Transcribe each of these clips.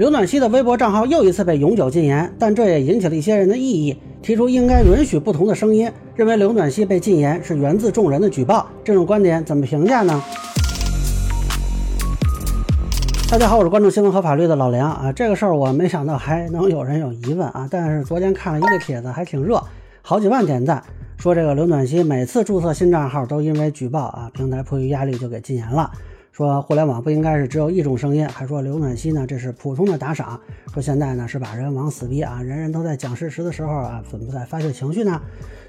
刘暖希的微博账号又一次被永久禁言，但这也引起了一些人的异议，提出应该允许不同的声音，认为刘暖希被禁言是源自众人的举报。这种观点怎么评价呢？大家好，我是关注新闻和法律的老梁啊。这个事儿我没想到还能有人有疑问啊，但是昨天看了一个帖子，还挺热，好几万点赞，说这个刘暖希每次注册新账号都因为举报啊，平台迫于压力就给禁言了。说互联网不应该是只有一种声音，还说刘暖希呢这是普通的打赏。说现在呢是把人往死逼啊，人人都在讲事实的时候啊，怎么在发泄情绪呢？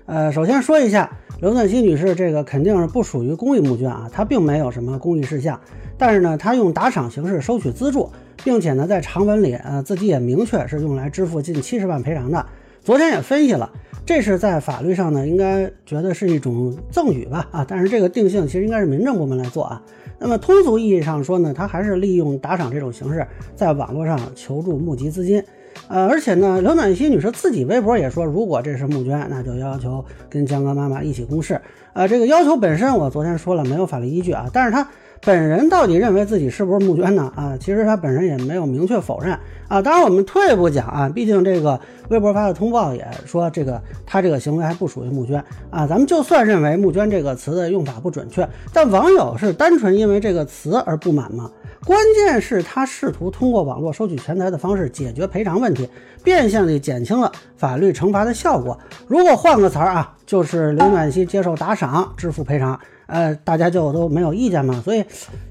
呃，首先说一下，刘暖希女士这个肯定是不属于公益募捐啊，她并没有什么公益事项。但是呢，她用打赏形式收取资助，并且呢在长文里呃自己也明确是用来支付近七十万赔偿的。昨天也分析了，这是在法律上呢应该觉得是一种赠与吧啊，但是这个定性其实应该是民政部门来做啊。那么通俗意义上说呢，他还是利用打赏这种形式，在网络上求助募集资金，呃，而且呢，刘暖心女士自己微博也说，如果这是募捐，那就要求跟江歌妈妈一起公示，呃，这个要求本身我昨天说了没有法律依据啊，但是他。本人到底认为自己是不是募捐呢？啊，其实他本人也没有明确否认啊。当然，我们退一步讲啊，毕竟这个微博发的通报也说这个他这个行为还不属于募捐啊。咱们就算认为募捐这个词的用法不准确，但网友是单纯因为这个词而不满吗？关键是，他试图通过网络收取钱财的方式解决赔偿问题，变相地减轻了法律惩罚的效果。如果换个词儿啊，就是刘暖希接受打赏支付赔偿。呃，大家就都没有意见嘛，所以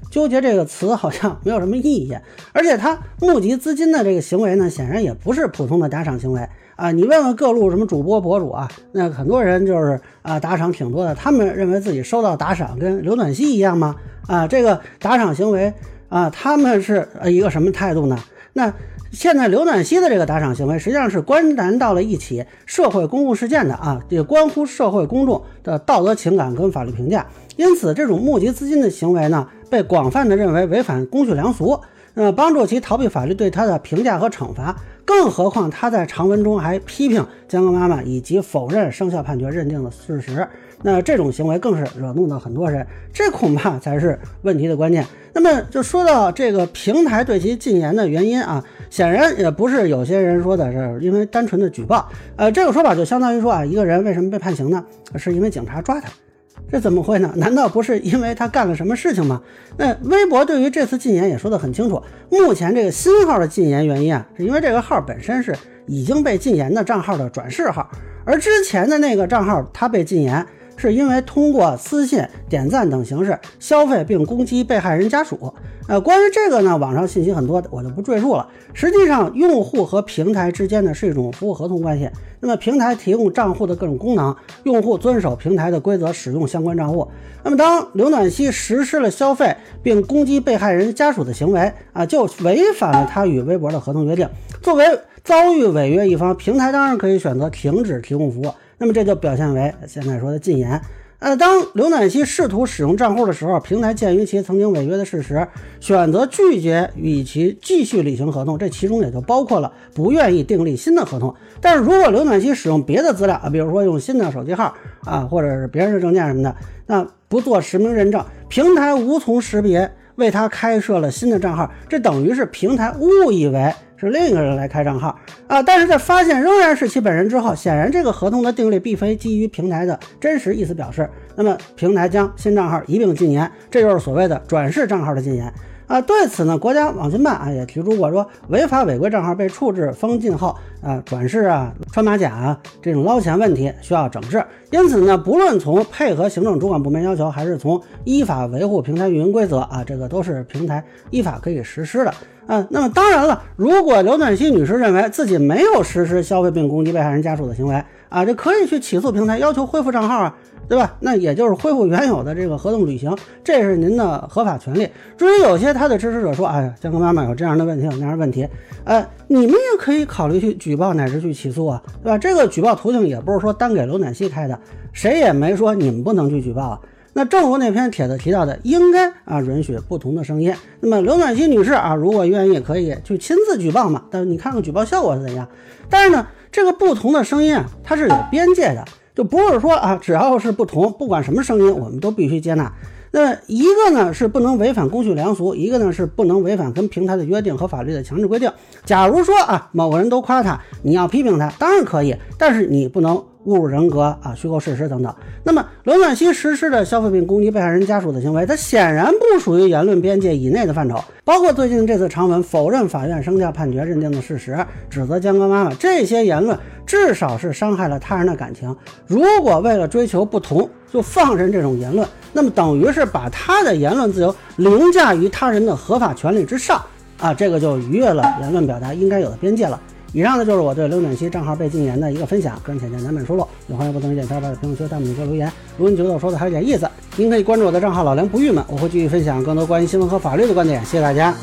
纠结这个词好像没有什么意义。而且他募集资金的这个行为呢，显然也不是普通的打赏行为啊。你问问各路什么主播博主啊，那很多人就是啊打赏挺多的，他们认为自己收到打赏跟刘暖希一样吗？啊，这个打赏行为啊，他们是一个什么态度呢？那。现在刘暖希的这个打赏行为，实际上是关联到了一起社会公共事件的啊，也关乎社会公众的道德情感跟法律评价。因此，这种募集资金的行为呢，被广泛的认为违反公序良俗，呃，帮助其逃避法律对他的评价和惩罚。更何况他在长文中还批评江歌妈妈以及否认生效判决认定的事实。那这种行为更是惹怒了很多人，这恐怕才是问题的关键。那么就说到这个平台对其禁言的原因啊，显然也不是有些人说的是因为单纯的举报，呃，这个说法就相当于说啊，一个人为什么被判刑呢？是因为警察抓他，这怎么会呢？难道不是因为他干了什么事情吗？那微博对于这次禁言也说得很清楚，目前这个新号的禁言原因啊，是因为这个号本身是已经被禁言的账号的转世号，而之前的那个账号它被禁言。是因为通过私信、点赞等形式消费并攻击被害人家属。呃，关于这个呢，网上信息很多，我就不赘述了。实际上，用户和平台之间呢是一种服务合同关系。那么，平台提供账户的各种功能，用户遵守平台的规则使用相关账户。那么，当刘暖希实施了消费并攻击被害人家属的行为啊，就违反了他与微博的合同约定。作为遭遇违约一方，平台当然可以选择停止提供服务。那么这就表现为现在说的禁言。呃，当刘暖希试图使用账户的时候，平台鉴于其曾经违约的事实，选择拒绝与其继续履行合同，这其中也就包括了不愿意订立新的合同。但是如果刘暖希使用别的资料啊，比如说用新的手机号啊，或者是别人的证件什么的，那不做实名认证，平台无从识别，为他开设了新的账号，这等于是平台误以为。是另一个人来开账号啊，但是在发现仍然是其本人之后，显然这个合同的订立并非基于平台的真实意思表示，那么平台将新账号一并禁言，这就是所谓的转世账号的禁言。啊，对此呢，国家网信办啊也提出过，说违法违规账号被处置封禁后，啊转世啊穿马甲啊这种捞钱问题需要整治。因此呢，不论从配合行政主管部门要求，还是从依法维护平台运营规则啊，这个都是平台依法可以实施的。啊，那么当然了，如果刘暖希女士认为自己没有实施消费并攻击被害人家属的行为啊，这可以去起诉平台，要求恢复账号啊。对吧？那也就是恢复原有的这个合同履行，这是您的合法权利。至于有些他的支持者说，哎呀，江哥妈妈有这样的问题，有那样的问题，呃，你们也可以考虑去举报乃至去起诉啊，对吧？这个举报途径也不是说单给刘暖希开的，谁也没说你们不能去举报啊。那正如那篇帖子提到的，应该啊允许不同的声音。那么刘暖希女士啊，如果愿意，可以去亲自举报嘛？但是你看看举报效果是怎样？但是呢，这个不同的声音啊，它是有边界的。就不是说啊，只要是不同，不管什么声音，我们都必须接纳。那一个呢是不能违反公序良俗，一个呢是不能违反跟平台的约定和法律的强制规定。假如说啊，某个人都夸他，你要批评他，当然可以，但是你不能侮辱人格啊、虚构事实等等。那么刘暖希实施的消费品攻击被害人家属的行为，它显然不属于言论边界以内的范畴。包括最近这次长文否认法院生效判决认定的事实，指责江歌妈妈这些言论，至少是伤害了他人的感情。如果为了追求不同，就放任这种言论，那么等于是把他的言论自由凌驾于他人的合法权利之上啊，这个就逾越了言论表达应该有的边界了。以上呢就是我对刘暖期账号被禁言的一个分享，个人浅见难免疏漏，有朋友不同意见，小伙伴在评论区、弹幕里给留言。如果你觉得我说的还有点意思，您可以关注我的账号老梁不郁闷，我会继续分享更多关于新闻和法律的观点。谢谢大家。